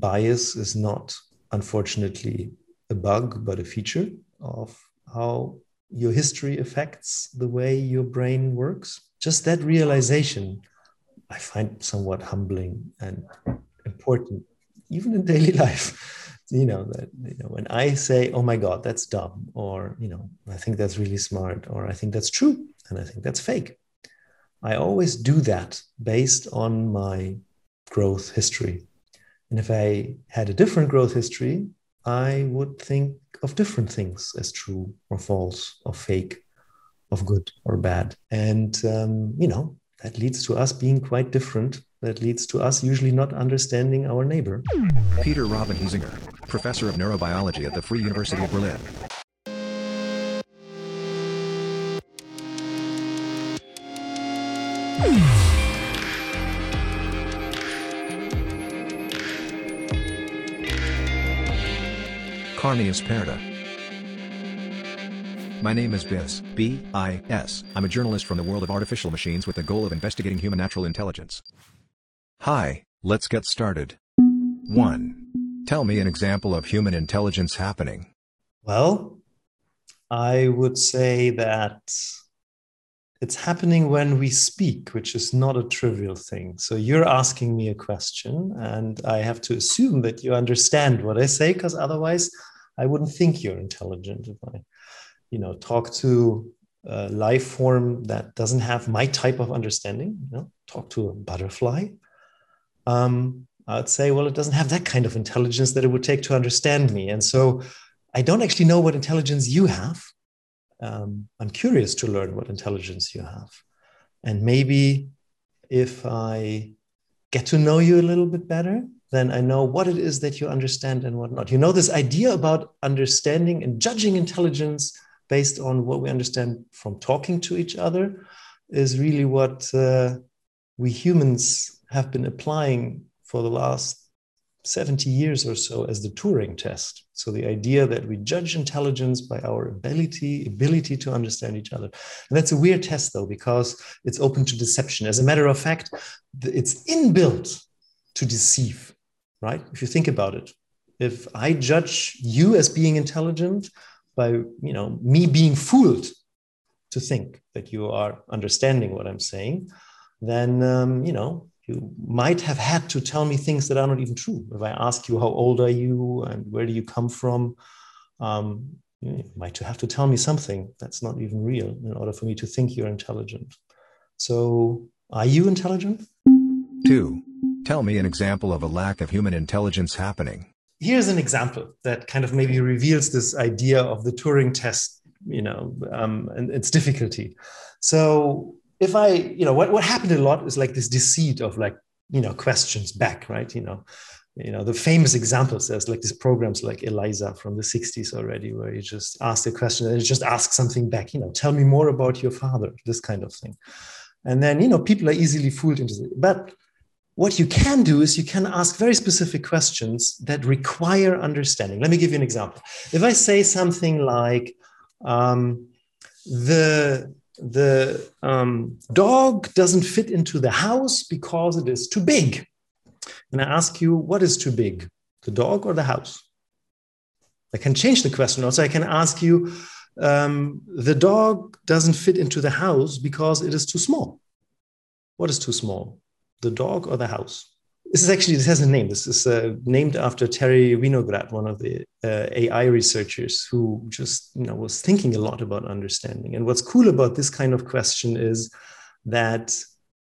bias is not, unfortunately, a bug, but a feature of how your history affects the way your brain works. Just that realization, I find somewhat humbling and important, even in daily life. You know that you know when I say, "Oh my God, that's dumb," or you know, "I think that's really smart," or "I think that's true," and I think that's fake. I always do that based on my growth history. And if I had a different growth history, I would think of different things as true or false or fake, of good or bad. And, um, you know, that leads to us being quite different. That leads to us usually not understanding our neighbor. Peter Robin Hiesinger, professor of neurobiology at the Free University of Berlin. My name is Bis, B-I-S. I'm a journalist from the world of artificial machines with the goal of investigating human natural intelligence. Hi, let's get started. 1. Tell me an example of human intelligence happening. Well, I would say that it's happening when we speak, which is not a trivial thing. So you're asking me a question, and I have to assume that you understand what I say, because otherwise I wouldn't think you're intelligent if I, you know, talk to a life form that doesn't have my type of understanding. You know, talk to a butterfly. Um, I'd say, well, it doesn't have that kind of intelligence that it would take to understand me, and so I don't actually know what intelligence you have um, I'm curious to learn what intelligence you have. And maybe if I get to know you a little bit better, then I know what it is that you understand and what not. You know, this idea about understanding and judging intelligence based on what we understand from talking to each other is really what uh, we humans have been applying for the last 70 years or so as the Turing test. So the idea that we judge intelligence by our ability, ability to understand each other. And that's a weird test though, because it's open to deception. As a matter of fact, it's inbuilt to deceive, right? If you think about it, if I judge you as being intelligent by, you know, me being fooled to think that you are understanding what I'm saying, then, um, you know, you might have had to tell me things that are not even true. If I ask you, how old are you and where do you come from? Um, you might have to tell me something that's not even real in order for me to think you're intelligent. So, are you intelligent? Two, tell me an example of a lack of human intelligence happening. Here's an example that kind of maybe reveals this idea of the Turing test, you know, um, and its difficulty. So, if I, you know, what, what happened a lot is like this deceit of like, you know, questions back, right? You know, you know, the famous examples, there's like these programs like ELIZA from the 60s already, where you just ask a question and you just ask something back, you know, tell me more about your father, this kind of thing. And then, you know, people are easily fooled into it. But what you can do is you can ask very specific questions that require understanding. Let me give you an example. If I say something like, um, the the um, dog doesn't fit into the house because it is too big. And I ask you, what is too big, the dog or the house? I can change the question. Also, I can ask you, um, the dog doesn't fit into the house because it is too small. What is too small, the dog or the house? This is actually, this has a name. This is uh, named after Terry Winograd, one of the uh, AI researchers who just, you know, was thinking a lot about understanding. And what's cool about this kind of question is that,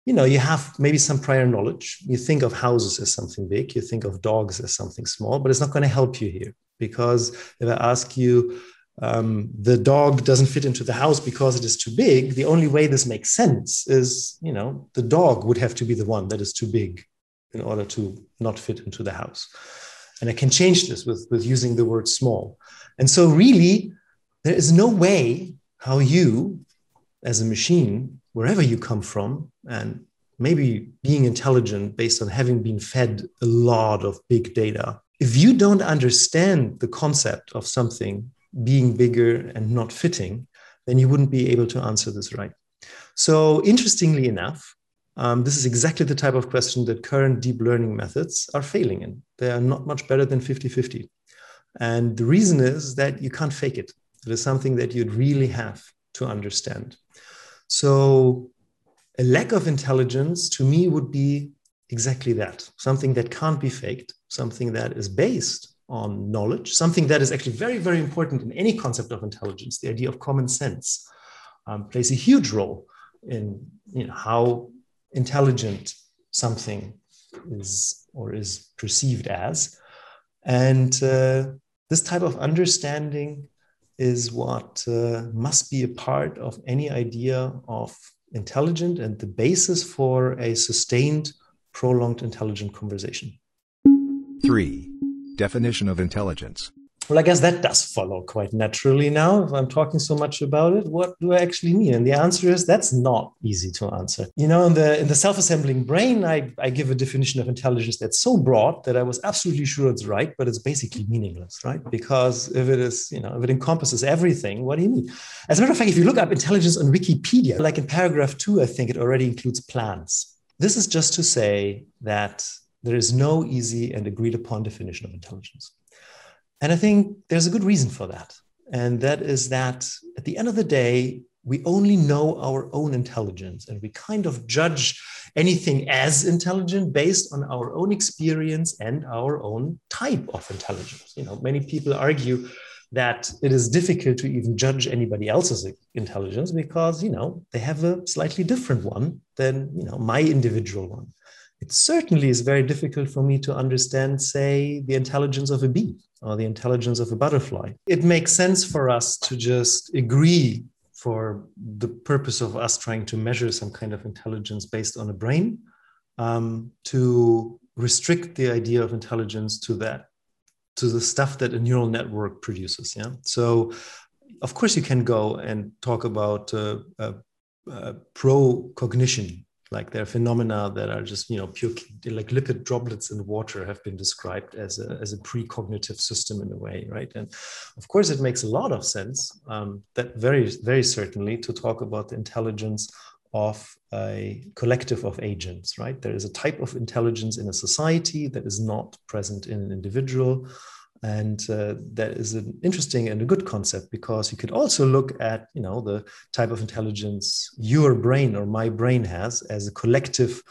you know, you have maybe some prior knowledge. You think of houses as something big, you think of dogs as something small, but it's not going to help you here. Because if I ask you, um, the dog doesn't fit into the house because it is too big, the only way this makes sense is, you know, the dog would have to be the one that is too big in order to not fit into the house. And I can change this with, with using the word small. And so, really, there is no way how you, as a machine, wherever you come from, and maybe being intelligent based on having been fed a lot of big data, if you don't understand the concept of something being bigger and not fitting, then you wouldn't be able to answer this right. So, interestingly enough, Um, this is exactly the type of question that current deep learning methods are failing in. They are not much better than 50 50. And the reason is that you can't fake it. It is something that you'd really have to understand. So, a lack of intelligence to me would be exactly that something that can't be faked, something that is based on knowledge, something that is actually very, very important in any concept of intelligence. The idea of common sense um, plays a huge role in you know, how intelligent something is or is perceived as. And uh, this type of understanding is what uh, must be a part of any idea of intelligent and the basis for a sustained, prolonged intelligent conversation. 3. Definition of intelligence. Well, I guess that does follow quite naturally now. If I'm talking so much about it, what do I actually mean? And the answer is that's not easy to answer. You know, in the in the self-assembling brain, I, I give a definition of intelligence that's so broad that I was absolutely sure it's right, but it's basically meaningless, right? Because if it is, you know, if it encompasses everything, what do you mean? As a matter of fact, if you look up intelligence on Wikipedia, like in paragraph two, I think it already includes plans. This is just to say that there is no easy and agreed upon definition of intelligence. And I think there's a good reason for that. And that is that at the end of the day, we only know our own intelligence and we kind of judge anything as intelligent based on our own experience and our own type of intelligence. You know, many people argue that it is difficult to even judge anybody else's intelligence because, you know, they have a slightly different one than, you know, my individual one. It certainly is very difficult for me to understand, say, the intelligence of a bee or the intelligence of a butterfly. It makes sense for us to just agree for the purpose of us trying to measure some kind of intelligence based on a brain um, to restrict the idea of intelligence to that to the stuff that a neural network produces yeah so of course you can go and talk about uh, uh, uh, pro cognition like there are phenomena that are just you know pure like lipid droplets in water have been described as a, as a precognitive system in a way right? And of course it makes a lot of sense um, that very very certainly to talk about the intelligence of a collective of agents right? There is a type of intelligence in a society that is not present in an individual and uh, that is an interesting and a good concept because you could also look at you know the type of intelligence your brain or my brain has as a collective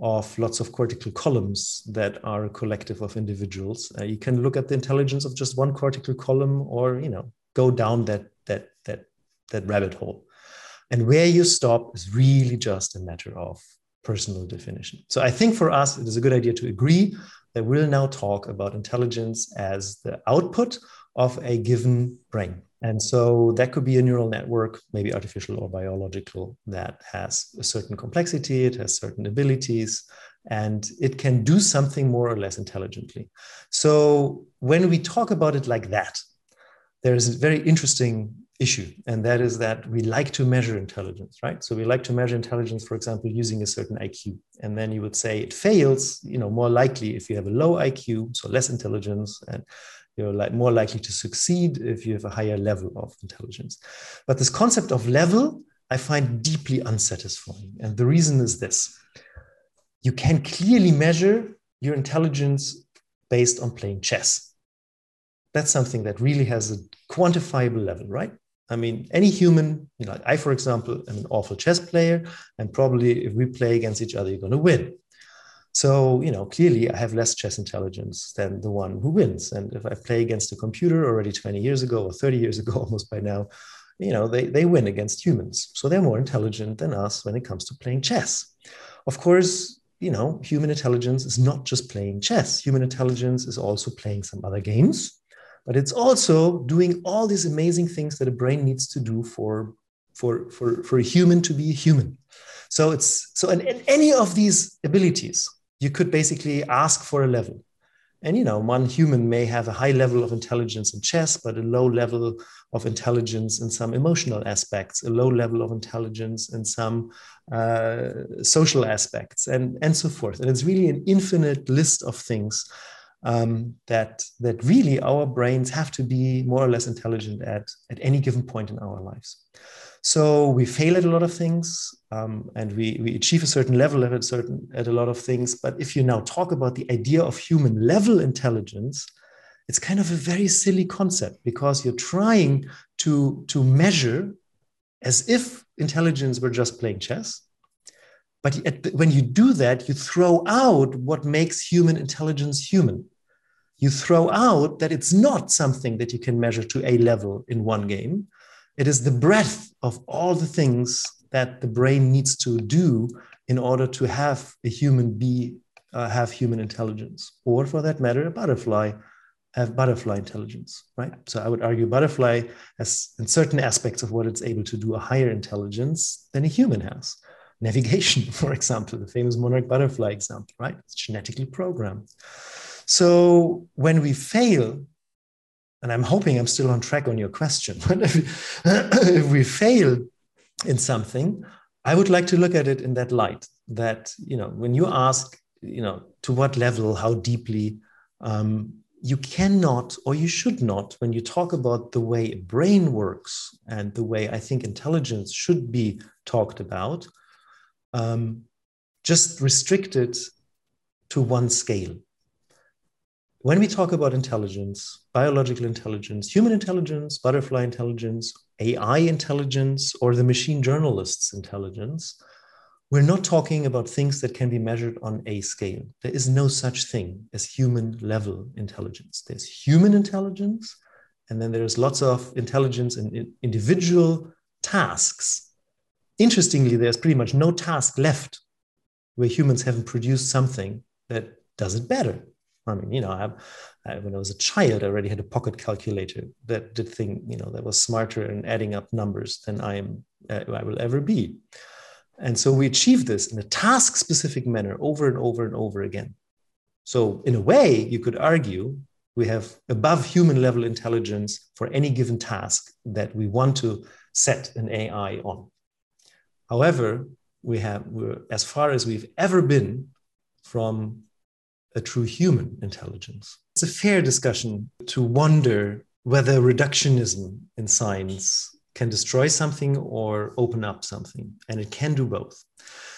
of lots of cortical columns that are a collective of individuals. Uh, you can look at the intelligence of just one cortical column or you know go down that that that that rabbit hole. And where you stop is really just a matter of personal definition. So i think for us it is a good idea to agree that will now talk about intelligence as the output of a given brain. And so that could be a neural network, maybe artificial or biological, that has a certain complexity, it has certain abilities, and it can do something more or less intelligently. So when we talk about it like that, there is a very interesting issue and that is that we like to measure intelligence right? So we like to measure intelligence for example using a certain iq and then you would say it fails you know more likely if you have a low iq so less intelligence and you're like more likely to succeed if you have a higher level of intelligence. But this concept of level i find deeply unsatisfying. And the reason is this. You can clearly measure your intelligence based on playing chess. That's something that really has a quantifiable level, right? I mean, any human, you know, I, for example, am an awful chess player, and probably if we play against each other, you're going to win. So, you know, clearly I have less chess intelligence than the one who wins. And if I play against a computer already 20 years ago or 30 years ago, almost by now, you know, they, they win against humans. So they're more intelligent than us when it comes to playing chess. Of course, you know, human intelligence is not just playing chess. Human intelligence is also playing some other games but it's also doing all these amazing things that a brain needs to do for for for, for a human to be human. So it's so in any of these abilities you could basically ask for a level. And you know one human may have a high level of intelligence in chess but a low level of intelligence in some emotional aspects a low level of intelligence in some uh, social aspects and and so forth. And it's really an infinite list of things um, that that really our brains have to be more or less intelligent at at any given point in our lives. So we fail at a lot of things, um, and we we achieve a certain level at a certain at a lot of things. But if you now talk about the idea of human level intelligence, it's kind of a very silly concept because you're trying to to measure as if intelligence were just playing chess. But when you do that, you throw out what makes human intelligence human you throw out that it's not something that you can measure to a level in one game. It is the breadth of all the things that the brain needs to do in order to have a human be uh, have human intelligence, or for that matter, a butterfly have butterfly intelligence, right? So I would argue butterfly has, in certain aspects of what it's able to do, a higher intelligence than a human has. Navigation, for example, the famous monarch butterfly example, right? It's genetically programmed. So when we fail, and I'm hoping I'm still on track on your question, but if, we fail in something, I would like to look at it in that light. That you know, when you ask, you know, to what level, how deeply, um, you cannot or you should not, when you talk about the way a brain works and the way I think intelligence should be talked about, um, just restrict it to one scale when we talk about intelligence, biological intelligence, human intelligence, butterfly intelligence, AI intelligence, or the machine journalist's intelligence, we're not talking about things that can be measured on a scale. There is no such thing as human level intelligence. There's human intelligence, and then there's lots of intelligence in individual tasks. Interestingly, there's pretty much no task left where humans haven't produced something that does it better I mean, you know, I, I, when I was a child, I already had a pocket calculator that did thing, you know, that was smarter in adding up numbers than I am, uh, I will ever be. And so we achieve this in a task-specific manner over and over and over again. So in a way, you could argue we have above human level intelligence for any given task that we want to set an AI on. However, we have, we're as far as we've ever been from a true human intelligence. It's a fair discussion to wonder whether reductionism in science can destroy something or open up something, and it can do both.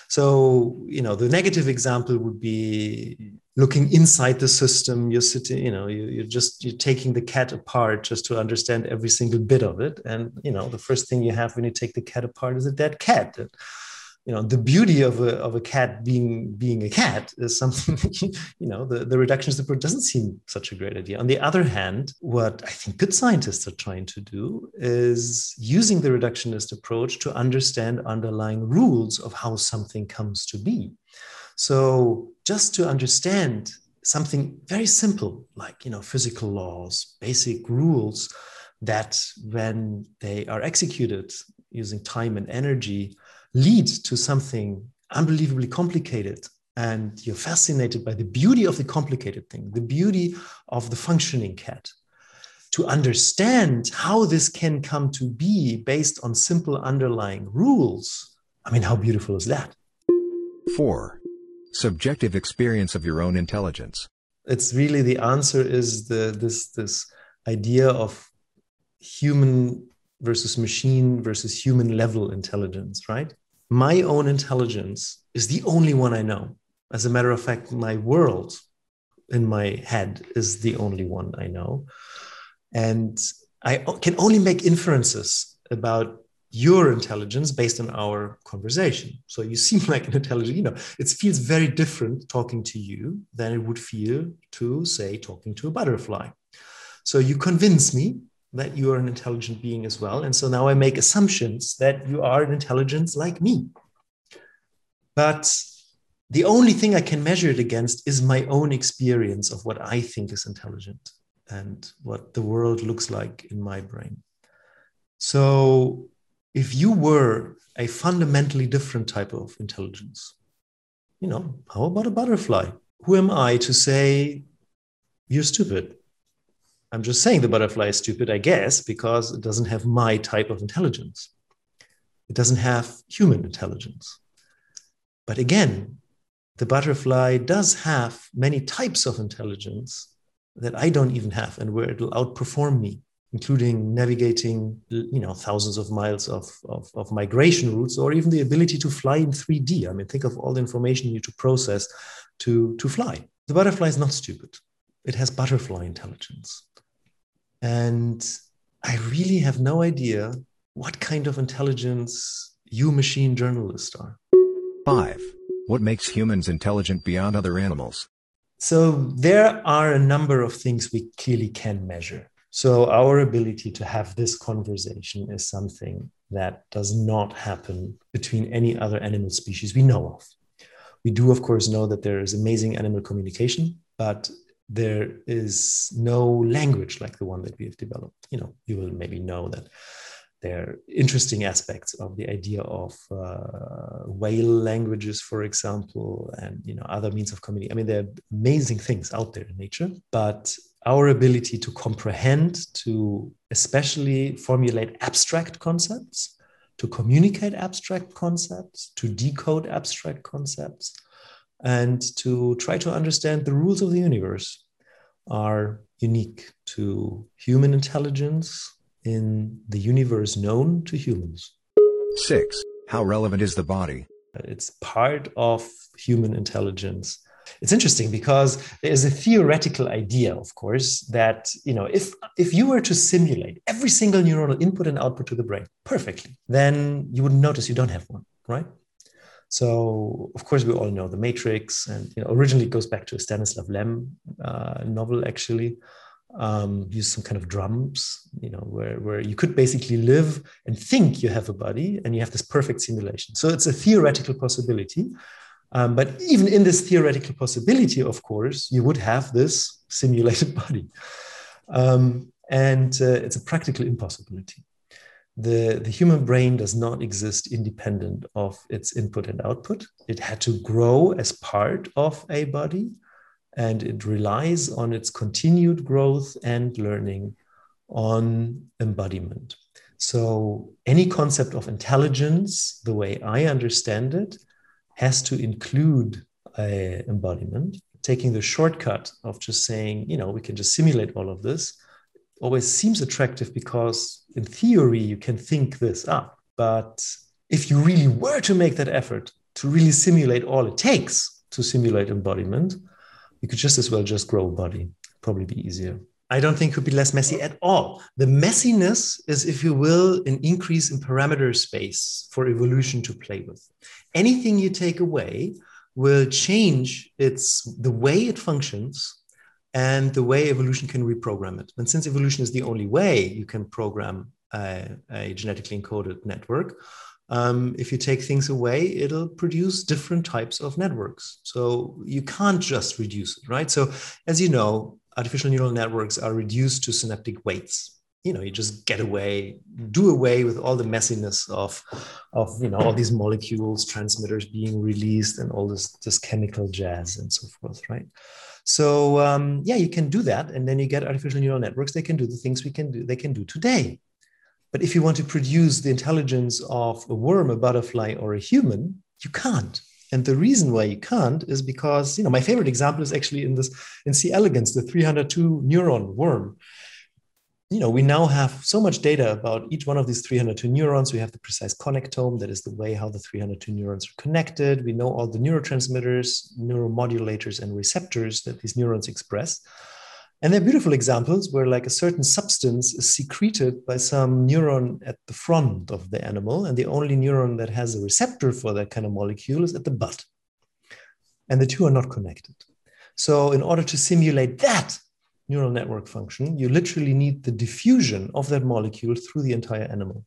So, you know, the negative example would be looking inside the system. You're sitting, you know, you, are just you're taking the cat apart just to understand every single bit of it. And you know, the first thing you have when you take the cat apart is a dead cat you know the beauty of a, of a cat being being a cat is something you know the, the reductionist approach doesn't seem such a great idea. On the other hand what i think good scientists are trying to do is using the reductionist approach to understand underlying rules of how something comes to be. So just to understand something very simple like you know physical laws basic rules that when they are executed using time and energy lead to something unbelievably complicated and you're fascinated by the beauty of the complicated thing, the beauty of the functioning cat. To understand how this can come to be based on simple underlying rules, I mean, how beautiful is that? 4. Subjective experience of your own intelligence. It's really the answer is the this this idea of human versus machine versus human level intelligence, right? My own intelligence is the only one I know. As a matter of fact, my world in my head is the only one I know. And I can only make inferences about your intelligence based on our conversation. So you seem like an intelligent, you know, it feels very different talking to you than it would feel to, say, talking to a butterfly. So you convince me that you are an intelligent being as well. And so now I make assumptions that you are an intelligence like me. But the only thing I can measure it against is my own experience of what I think is intelligent and what the world looks like in my brain. So if you were a fundamentally different type of intelligence, you know, how about a butterfly? Who am I to say you're stupid? I'm just saying the butterfly is stupid, I guess, because it doesn't have my type of intelligence. It doesn't have human intelligence. But again, the butterfly does have many types of intelligence that I don't even have and where it'll outperform me, including navigating, you know, thousands of miles of, of, of migration routes or even the ability to fly in 3D. I mean, think of all the information you need to process to, to fly. The butterfly is not stupid. It has butterfly intelligence. And I really have no idea what kind of intelligence you machine journalists are. 5. What makes humans intelligent beyond other animals? So there are a number of things we clearly can measure. So our ability to have this conversation is something that does not happen between any other animal species we know of. We do, of course, know that there is amazing animal communication, but there is no language like the one that we have developed. You know, you will maybe know that there are interesting aspects of the idea of uh, whale languages, for example, and you know other means of communication. I mean, there are amazing things out there in nature, but our ability to comprehend, to especially formulate abstract concepts, to communicate abstract concepts, to decode abstract concepts, and to try to understand the rules of the universe are unique to human intelligence in the universe known to humans. 6. How relevant is the body? It's part of human intelligence. It's interesting because there is a theoretical idea, of course, that you know if if you were to simulate every single neuronal input and output to the brain perfectly, then you wouldn't notice you don't have one, right? So, of course, we all know the Matrix, and you know, originally it goes back to a Stanislav Lem uh, novel, actually. Um, use some kind of drums, you know, where, where you could basically live and think you have a body and you have this perfect simulation. So it's a theoretical possibility. Um, but even in this theoretical possibility, of course, you would have this simulated body. Um, and uh, it's a practical impossibility the, the human brain does not exist independent of its input and output. It had to grow as part of a body, and it relies on its continued growth and learning on embodiment. So, any concept of intelligence, the way I understand it, has to include embodiment. Taking the shortcut of just saying, you know, we can just simulate all of this always seems attractive because in theory you can think this up. But if you really were to make that effort to really simulate all it takes to simulate embodiment you could just as well just grow a body. Probably be easier. I don't think it could be less messy at all. The messiness is if you will an increase in parameter space for evolution to play with. Anything you take away will change its the way it functions and the way evolution can reprogram it. And since evolution is the only way you can program a, a genetically encoded network, um, if you take things away, it'll produce different types of networks. So you can't just reduce it, right? So as you know, artificial neural networks are reduced to synaptic weights. You know, you just get away, do away with all the messiness of, of you know, all these molecules, transmitters being released, and all this this chemical jazz and so forth, right? So um, yeah, you can do that, and then you get artificial neural networks. They can do the things we can do. They can do today. But if you want to produce the intelligence of a worm, a butterfly, or a human, you can't. And the reason why you can't is because you know my favorite example is actually in this in C. elegans, the 302 neuron worm you know, we now have so much data about each one of these 302 neurons. We have the precise connectome, that is the way how the 302 neurons are connected. We know all the neurotransmitters, neuromodulators, and receptors that these neurons express. And they're beautiful examples where, like, a certain substance is secreted by some neuron at the front of the animal, and the only neuron that has a receptor for that kind of molecule is at the butt. And the two are not connected. So, in order to simulate that, neural network function, you literally need the diffusion of that molecule through the entire animal.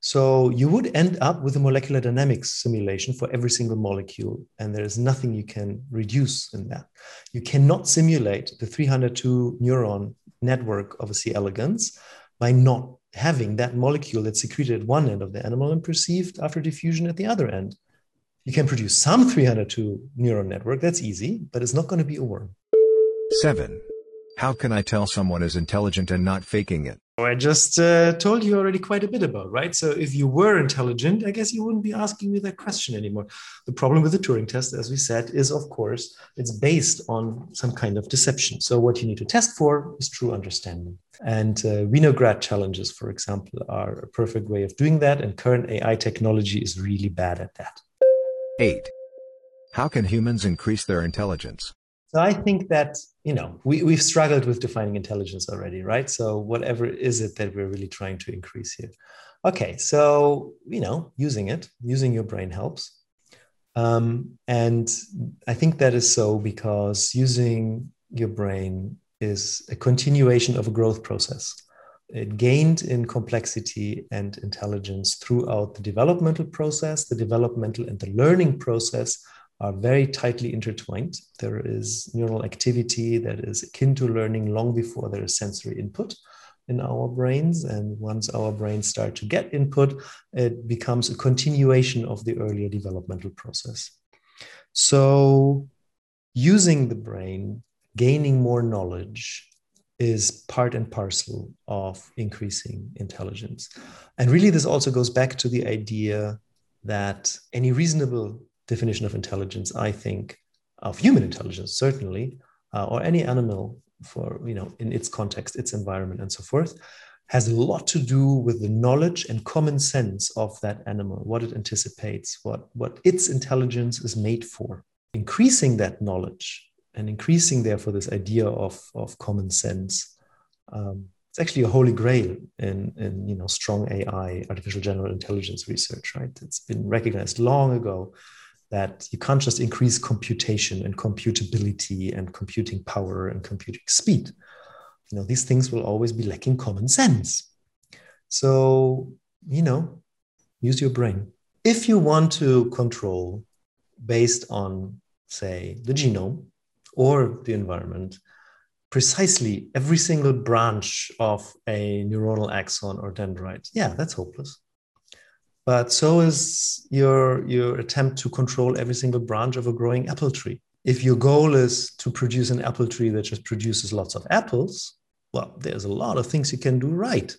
So you would end up with a molecular dynamics simulation for every single molecule, and there is nothing you can reduce in that. You cannot simulate the 302 neuron network of a C. elegans by not having that molecule that's secreted at one end of the animal and perceived after diffusion at the other end. You can produce some 302 neuron network, that's easy, but it's not going to be a worm. 7. How can I tell someone is intelligent and not faking it? I just uh, told you already quite a bit about, right? So if you were intelligent, I guess you wouldn't be asking me that question anymore. The problem with the Turing test, as we said, is of course it's based on some kind of deception. So what you need to test for is true understanding. And uh, Winograd challenges, for example, are a perfect way of doing that. And current AI technology is really bad at that. Eight. How can humans increase their intelligence? So I think that, you know, we, we've struggled with defining intelligence already, right? So whatever is it that we're really trying to increase here? Okay, so, you know, using it, using your brain helps. Um, and I think that is so because using your brain is a continuation of a growth process. It gained in complexity and intelligence throughout the developmental process, the developmental and the learning process are very tightly intertwined. There is neural activity that is akin to learning long before there is sensory input in our brains. And once our brains start to get input, it becomes a continuation of the earlier developmental process. So, using the brain, gaining more knowledge is part and parcel of increasing intelligence. And really, this also goes back to the idea that any reasonable definition of intelligence, I think, of human intelligence, certainly, uh, or any animal for, you know, in its context, its environment, and so forth, has a lot to do with the knowledge and common sense of that animal, what it anticipates, what, what its intelligence is made for. Increasing that knowledge and increasing, therefore, this idea of, of common sense. Um, it's actually a holy grail in, in you know strong AI, artificial general intelligence research, right? It's been recognized long ago that you can't just increase computation and computability and computing power and computing speed. You know, these things will always be lacking common sense. So, you know, use your brain. If you want to control based on, say, the genome or the environment, precisely every single branch of a neuronal axon or dendrite, yeah, that's hopeless but so is your your attempt to control every single branch of a growing apple tree. If your goal is to produce an apple tree that just produces lots of apples well there's a lot of things you can do right.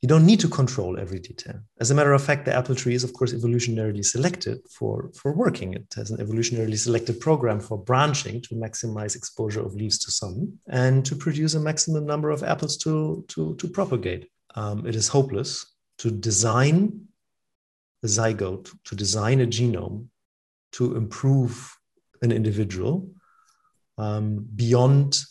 You don't need to control every detail. As a matter of fact the apple tree is of course evolutionarily selected for for working. It has an evolutionarily selected program for branching to maximize exposure of leaves to sun and to produce a maximum number of apples to to to propagate. Um, it is hopeless to design zygote to design a genome to improve an individual um, beyond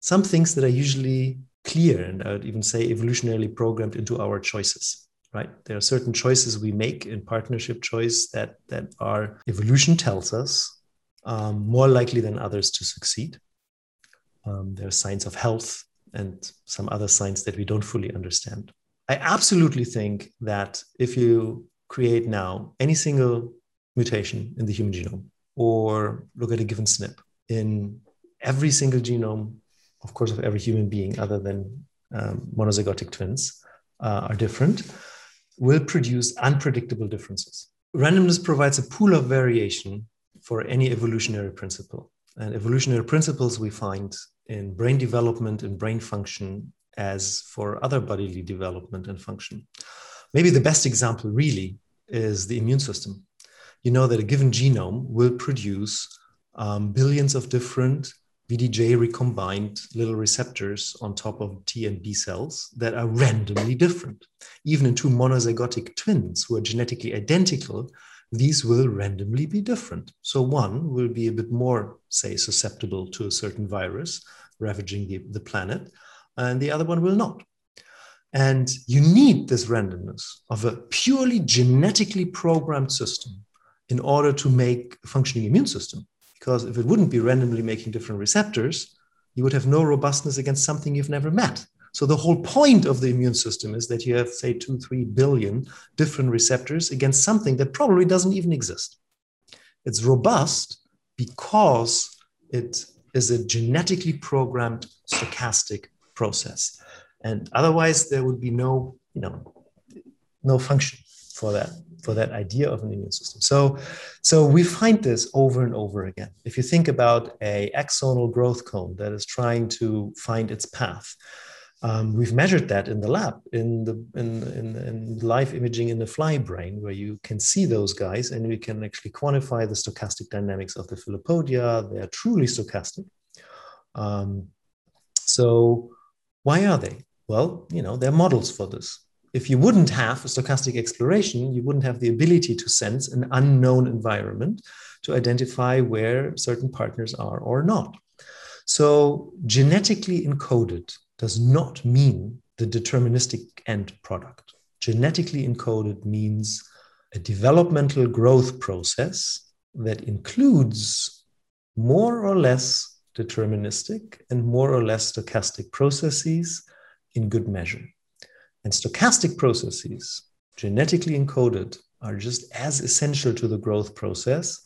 some things that are usually clear and I would even say evolutionarily programmed into our choices right? There are certain choices we make in partnership choice that that are evolution tells us um, more likely than others to succeed. Um, there are signs of health and some other signs that we don't fully understand. I absolutely think that if you create now any single mutation in the human genome or look at a given SNP in every single genome, of course, of every human being other than um, monozygotic twins uh, are different, will produce unpredictable differences. Randomness provides a pool of variation for any evolutionary principle. And evolutionary principles we find in brain development and brain function as for other bodily development and function. Maybe the best example, really, is the immune system. You know that a given genome will produce um, billions of different VDJ recombined little receptors on top of T and B cells that are randomly different. Even in two monozygotic twins who are genetically identical, these will randomly be different. So one will be a bit more, say, susceptible to a certain virus ravaging the, the planet, and the other one will not. And you need this randomness of a purely genetically programmed system in order to make a functioning immune system. Because if it wouldn't be randomly making different receptors, you would have no robustness against something you've never met. So the whole point of the immune system is that you have, say, two, three billion different receptors against something that probably doesn't even exist. It's robust because it is a genetically programmed stochastic process and otherwise there would be no you know no function for that for that idea of an immune system so so we find this over and over again if you think about a axonal growth cone that is trying to find its path Um, we've measured that in the lab, in the in, in, in, live imaging in the fly brain, where you can see those guys, and we can actually quantify the stochastic dynamics of the filopodia. They are truly stochastic. Um, so, why are they? Well, you know, there are models for this. If you wouldn't have a stochastic exploration, you wouldn't have the ability to sense an unknown environment to identify where certain partners are or not. So, genetically encoded does not mean the deterministic end product. Genetically encoded means a developmental growth process that includes more or less deterministic and more or less stochastic processes in good measure. And stochastic processes, genetically encoded, are just as essential to the growth process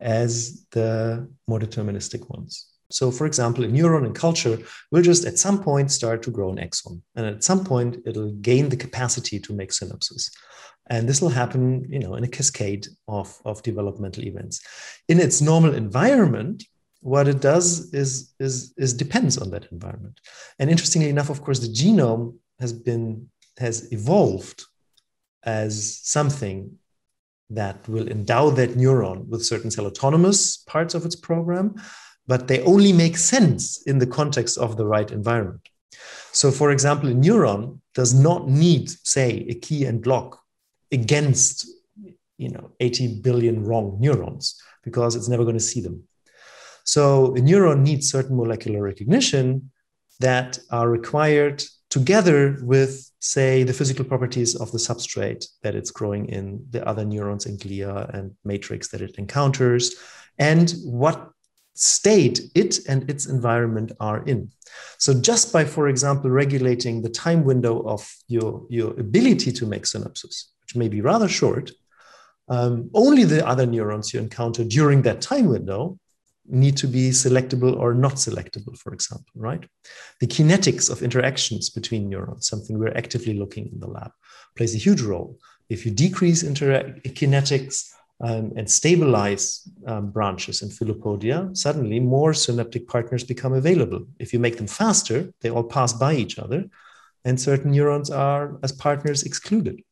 as the more deterministic ones. So, for example, a neuron in culture will just at some point start to grow an axon, and at some point it'll gain the capacity to make synapses. And this will happen, you know, in a cascade of, of developmental events. In its normal environment, what it does is, is, is depends on that environment. And interestingly enough, of course, the genome has been has evolved as something that will endow that neuron with certain cell autonomous parts of its program but they only make sense in the context of the right environment. So, for example, a neuron does not need, say, a key and lock against you know 80 billion wrong neurons because it's never going to see them. So a neuron needs certain molecular recognition that are required together with, say, the physical properties of the substrate that it's growing in, the other neurons in glia and matrix that it encounters, and what state it and its environment are in. So just by, for example, regulating the time window of your, your ability to make synapses, which may be rather short, um, only the other neurons you encounter during that time window need to be selectable or not selectable, for example, right? The kinetics of interactions between neurons, something we're actively looking in the lab, plays a huge role. If you decrease kinetics, um, and stabilize um, branches in filopodia, suddenly more synaptic partners become available. If you make them faster, they all pass by each other, and certain neurons are, as partners, excluded.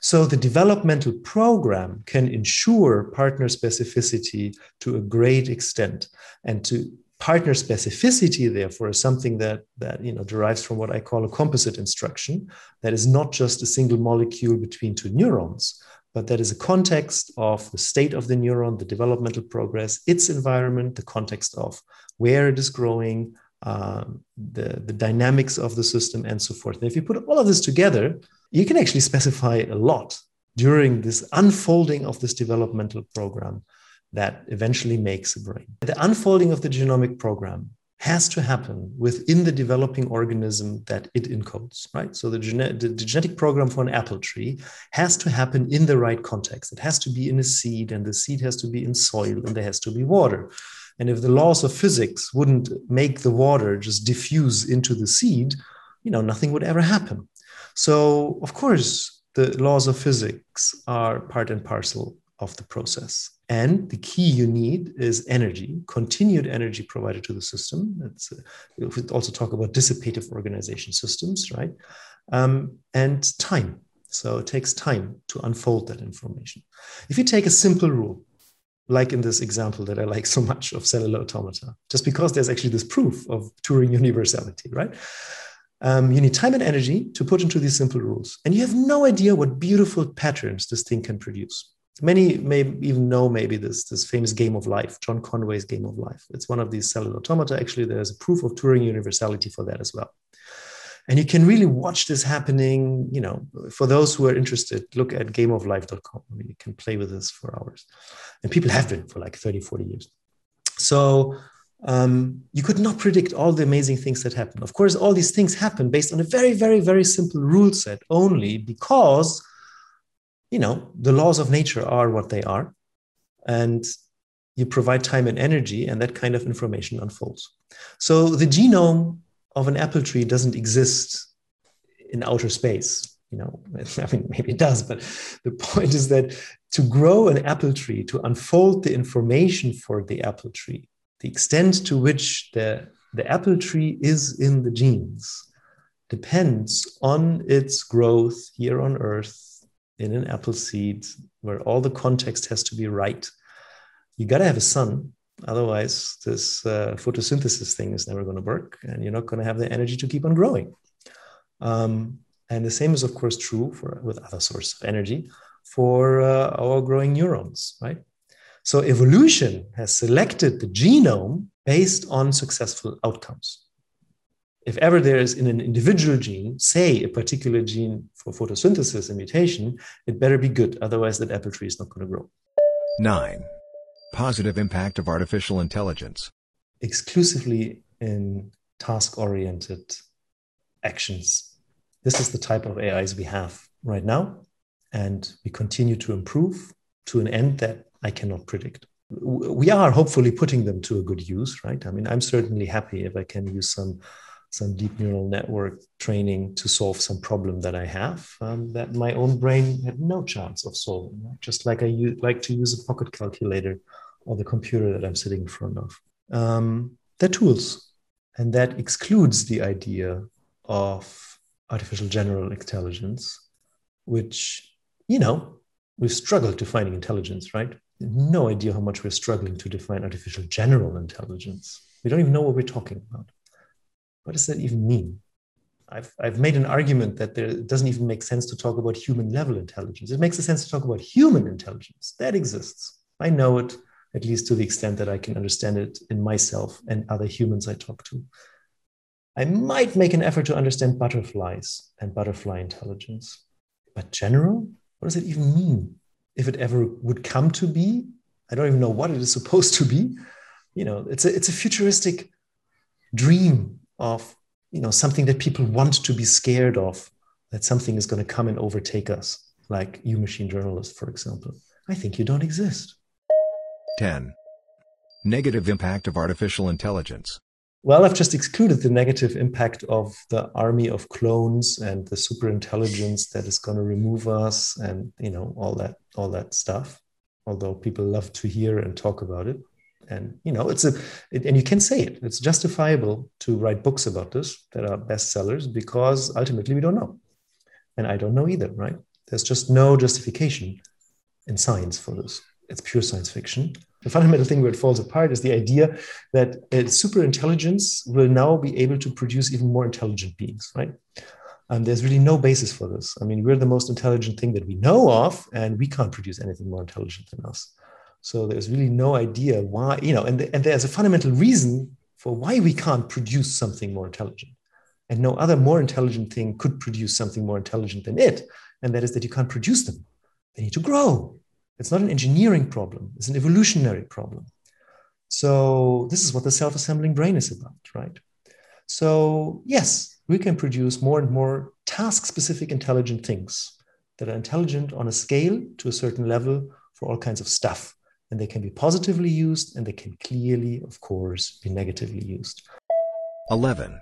So the developmental program can ensure partner specificity to a great extent, and to partner specificity therefore is something that that you know derives from what i call a composite instruction that is not just a single molecule between two neurons but that is a context of the state of the neuron, the developmental progress, its environment, the context of where it is growing, um, the, the dynamics of the system, and so forth. And if you put all of this together, you can actually specify a lot during this unfolding of this developmental program that eventually makes a brain. The unfolding of the genomic program has to happen within the developing organism that it encodes, right? So the, gene- the, genetic program for an apple tree has to happen in the right context. It has to be in a seed, and the seed has to be in soil, and there has to be water. And if the laws of physics wouldn't make the water just diffuse into the seed, you know, nothing would ever happen. So, of course, the laws of physics are part and parcel of the process. And the key you need is energy, continued energy provided to the system. It's, uh, we also talk about dissipative organization systems, right? Um, and time. So it takes time to unfold that information. If you take a simple rule, like in this example that I like so much of cellular automata, just because there's actually this proof of Turing universality, right? Um, you need time and energy to put into these simple rules. And you have no idea what beautiful patterns this thing can produce. Many may even know maybe this, this famous game of life, John Conway's game of life. It's one of these cellular automata. Actually, there's a proof of Turing universality for that as well. And you can really watch this happening. You know, for those who are interested, look at gameoflife.com. I mean, you can play with this for hours. And people have been for like 30, 40 years. So um, you could not predict all the amazing things that happen. Of course, all these things happen based on a very, very, very simple rule set only because you know, the laws of nature are what they are. And you provide time and energy, and that kind of information unfolds. So the genome of an apple tree doesn't exist in outer space. You know, I mean, maybe it does, but the point is that to grow an apple tree, to unfold the information for the apple tree, the extent to which the, the apple tree is in the genes, depends on its growth here on Earth in an apple seed, where all the context has to be right. You got to have a sun. Otherwise, this uh, photosynthesis thing is never going to work, and you're not going to have the energy to keep on growing. Um, and the same is, of course, true for with other sources of energy for uh, our growing neurons, right? So evolution has selected the genome based on successful outcomes. If ever there is in an individual gene, say a particular gene for photosynthesis a mutation, it better be good. Otherwise, that apple tree is not going to grow. 9. Positive impact of artificial intelligence. Exclusively in task oriented actions. This is the type of AIs we have right now. And we continue to improve to an end that I cannot predict. We are hopefully putting them to a good use, right? I mean, I'm certainly happy if I can use some some deep neural network training to solve some problem that I have um, that my own brain had no chance of solving. Just like I u- like to use a pocket calculator or the computer that I'm sitting in front of. Um, they're tools, and that excludes the idea of artificial general intelligence, which you know we've struggled defining intelligence, right? No idea how much we're struggling to define artificial general intelligence. We don't even know what we're talking about. What does that even mean? I've, I've made an argument that there, doesn't even make sense to talk about human level intelligence. It makes sense to talk about human intelligence. That exists. I know it, at least to the extent that I can understand it in myself and other humans I talk to. I might make an effort to understand butterflies and butterfly intelligence. But general? What does it even mean? If it ever would come to be, I don't even know what it is supposed to be. You know, it's a, it's a futuristic dream of you know something that people want to be scared of that something is going to come and overtake us like you machine journalists, for example i think you don't exist 10 negative impact of artificial intelligence. Well i've just excluded the negative impact of the army of clones and the super intelligence that is going to remove us and you know all that all that stuff although people love to hear and talk about it. And you know it's a it, and you can say it it's justifiable to write books about this that are bestsellers because ultimately we don't know. And i don't know either right? There's just no justification in science for this it's pure science fiction the fundamental thing where it falls apart is the idea that uh, a super intelligence will now be able to produce even more intelligent beings right and there's really no basis for this i mean we're the most intelligent thing that we know of and we can't produce anything more intelligent than us so there's really no idea why, you know, and, and there's a fundamental reason for why we can't produce something more intelligent. And no other more intelligent thing could produce something more intelligent than it. And that is that you can't produce them. They need to grow. It's not an engineering problem, it's an evolutionary problem. So this is what the self-assembling brain is about, right? So yes, we can produce more and more task-specific intelligent things that are intelligent on a scale to a certain level for all kinds of stuff and they can be positively used and they can clearly, of course, be negatively used. 11.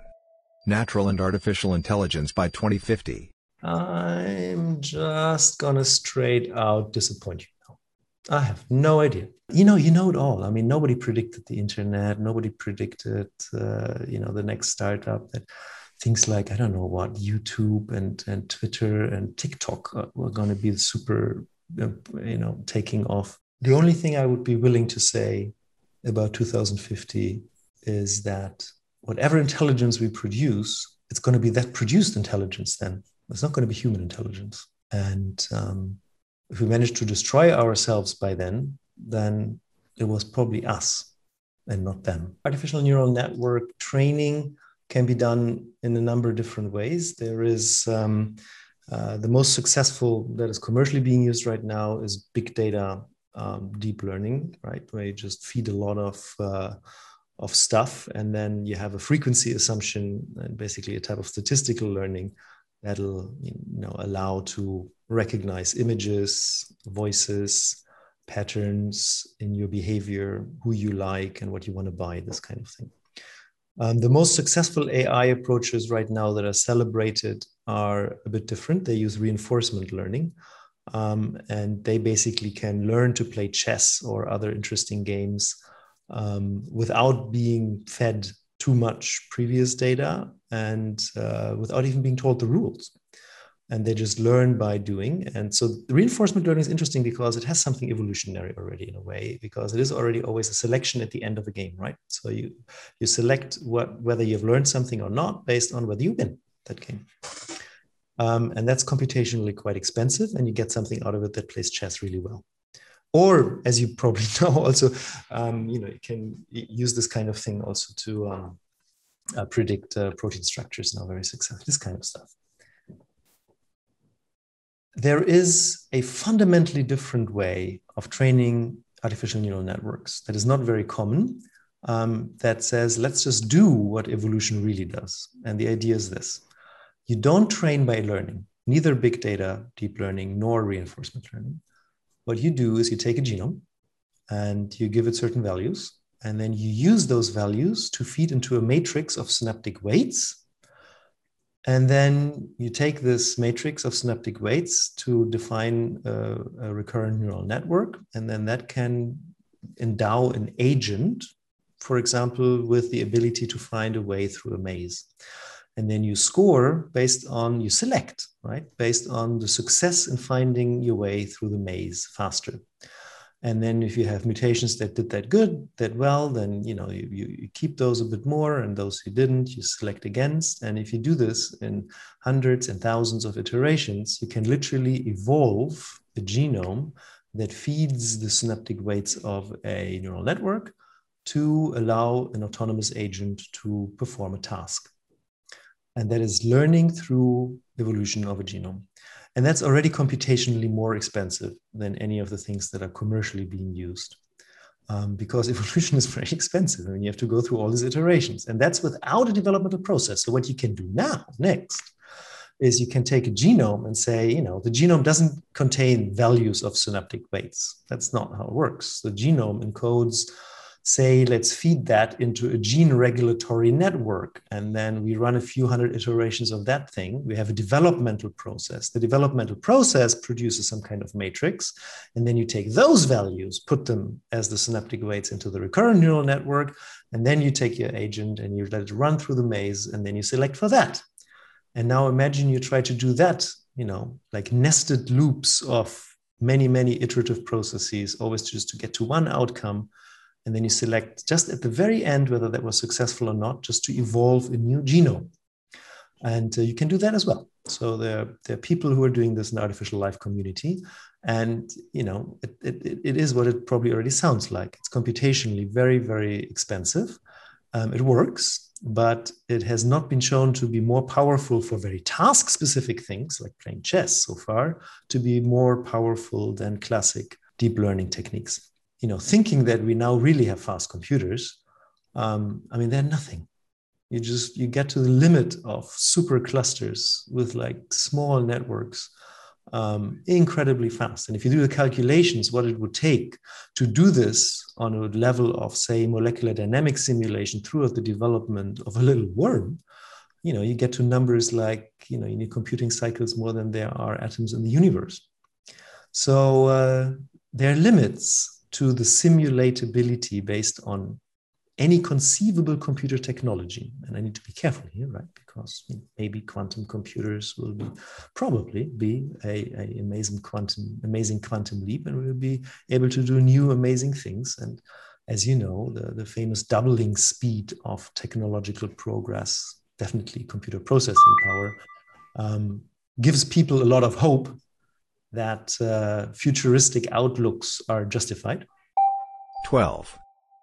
Natural and artificial intelligence by 2050. I'm just gonna straight out disappoint you. I have no idea. You know, you know it all. I mean, nobody predicted the internet. Nobody predicted, uh, you know, the next startup that things like I don't know what YouTube and and Twitter and TikTok were going to be super, uh, you know, taking off. The only thing I would be willing to say about 2050 is that whatever intelligence we produce, it's going to be that produced intelligence then. It's not going to be human intelligence. And um, if we managed to destroy ourselves by then, then it was probably us and not them. Artificial neural network training can be done in a number of different ways. There is um, uh, the most successful that is commercially being used right now is big data um, deep learning, right? Where you just feed a lot of uh, of stuff, and then you have a frequency assumption and basically a type of statistical learning that'll you know allow to recognize images, voices, patterns in your behavior, who you like, and what you want to buy, this kind of thing. Um, the most successful AI approaches right now that are celebrated are a bit different. They use reinforcement learning, um, and they basically can learn to play chess or other interesting games um, without being fed too much previous data and uh, without even being told the rules and they just learn by doing. And so reinforcement learning is interesting because it has something evolutionary already in a way, because it is already always a selection at the end of a game, right? So you you select what whether you've learned something or not based on whether you win that game. Um, and that's computationally quite expensive, and you get something out of it that plays chess really well. Or, as you probably know, also, um, you know, you can use this kind of thing also to um, uh, predict uh, protein structures now very successful. This kind of stuff. There is a fundamentally different way of training artificial neural networks that is not very common um, that says let's just do what evolution really does. And the idea is this. You don't train by learning neither big data deep learning nor reinforcement learning what you do is you take a genome and you give it certain values and then you use those values to feed into a matrix of synaptic weights and then you take this matrix of synaptic weights to define a, a, recurrent neural network. And then that can endow an agent, for example, with the ability to find a way through a maze. And then you score based on, you select, right? Based on the success in finding your way through the maze faster. And then if you have mutations that did that good, that well, then you know you, you, keep those a bit more, and those who didn't, you select against. And if you do this in hundreds and thousands of iterations, you can literally evolve a genome that feeds the synaptic weights of a neural network to allow an autonomous agent to perform a task. And that is learning through evolution of a genome. And that's already computationally more expensive than any of the things that are commercially being used. Um, because evolution is very expensive. I mean, you have to go through all these iterations, and that's without a developmental process. So, what you can do now, next, is you can take a genome and say, you know, the genome doesn't contain values of synaptic weights. That's not how it works. The genome encodes say, let's feed that into a gene regulatory network. And then we run a few hundred iterations of that thing. We have a developmental process. The developmental process produces some kind of matrix. And then you take those values, put them as the synaptic weights into the recurrent neural network. And then you take your agent and you let it run through the maze. And then you select for that. And now imagine you try to do that, you know, like nested loops of many, many iterative processes, always just to get to one outcome and then you select just at the very end whether that was successful or not, just to evolve a new genome. And uh, you can do that as well. So there, there are people who are doing this in the artificial life community. And, you know, it, it, it is what it probably already sounds like. It's computationally very, very expensive. Um, it works, but it has not been shown to be more powerful for very task specific things like playing chess so far, to be more powerful than classic deep learning techniques you know, thinking that we now really have fast computers, um, I mean, they're nothing. You just you get to the limit of super clusters with like small networks, um, incredibly fast. And if you do the calculations, what it would take to do this on a level of, say, molecular dynamic simulation throughout the development of a little worm, you know, you get to numbers like, you know, you need computing cycles more than there are atoms in the universe. So uh, there are limits to the simulatability based on any conceivable computer technology. And I need to be careful here, right? Because maybe quantum computers will be probably be a, a amazing quantum, amazing quantum leap, and we'll be able to do new amazing things. And as you know, the, the famous doubling speed of technological progress, definitely computer processing power, um, gives people a lot of hope that uh, futuristic outlooks are justified. 12.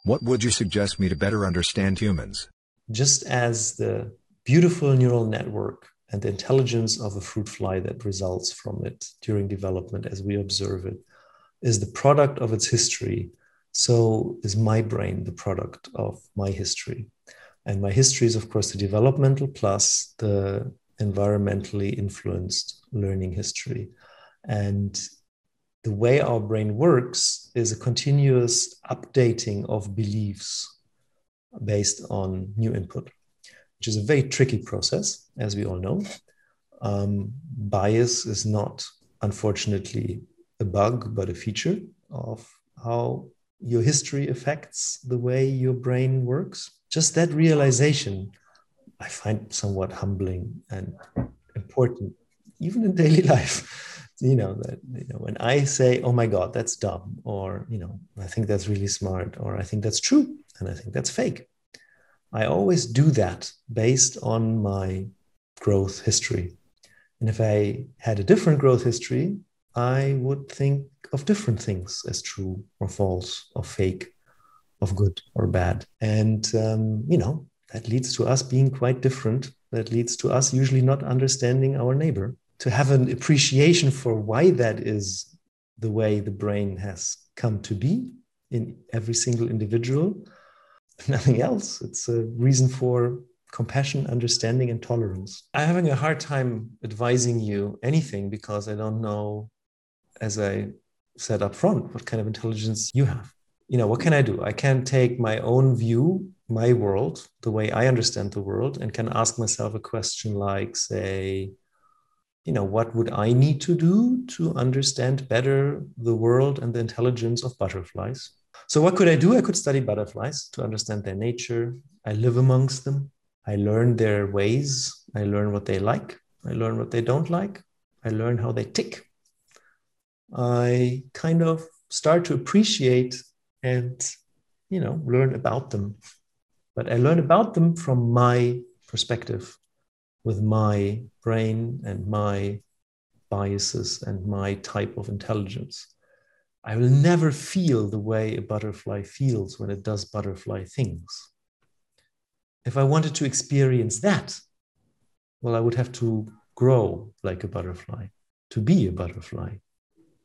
What would you suggest me to better understand humans? Just as the beautiful neural network and the intelligence of a fruit fly that results from it during development as we observe it is the product of its history, so is my brain the product of my history. And my history is, of course, the developmental plus the environmentally influenced learning history. And the way our brain works is a continuous updating of beliefs based on new input, which is a very tricky process, as we all know. Um, bias is not, unfortunately, a bug, but a feature of how your history affects the way your brain works. just that realization, I find somewhat humbling and important, even in daily life. You know that you know when I say, "Oh my God, that's dumb," or you know, I think that's really smart, or I think that's true, and I think that's fake. I always do that based on my growth history. And if I had a different growth history, I would think of different things as true or false or fake, of good or bad. And, um, you know, that leads to us being quite different. That leads to us usually not understanding our neighbor. To have an appreciation for why that is the way the brain has come to be in every single individual, nothing else. It's a reason for compassion, understanding, and tolerance. I'm having a hard time advising you anything because I don't know, as I said up front, what kind of intelligence you have you know, what can I do? I can take my own view, my world, the way I understand the world, and can ask myself a question like, say, you know, what would I need to do to understand better the world and the intelligence of butterflies? So, what could I do? I could study butterflies to understand their nature. I live amongst them. I learn their ways. I learn what they like. I learn what they don't like. I learn how they tick. I kind of start to appreciate and you know learn about them but i learn about them from my perspective with my brain and my biases and my type of intelligence. I will never feel the way a butterfly feels when it does butterfly things. If i wanted to experience that well i would have to grow like a butterfly to be a butterfly.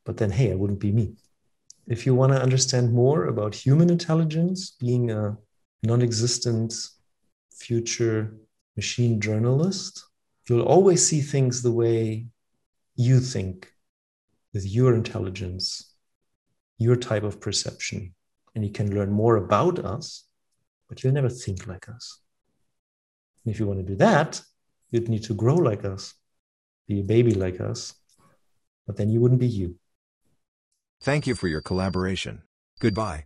But then hey i wouldn't be me. If you want to understand more about human intelligence, being a non existent future machine journalist, you'll always see things the way you think with your intelligence, your type of perception. And you can learn more about us, but you'll never think like us. And if you want to do that, you'd need to grow like us, be a baby like us, but then you wouldn't be you. Thank you for your collaboration. Goodbye.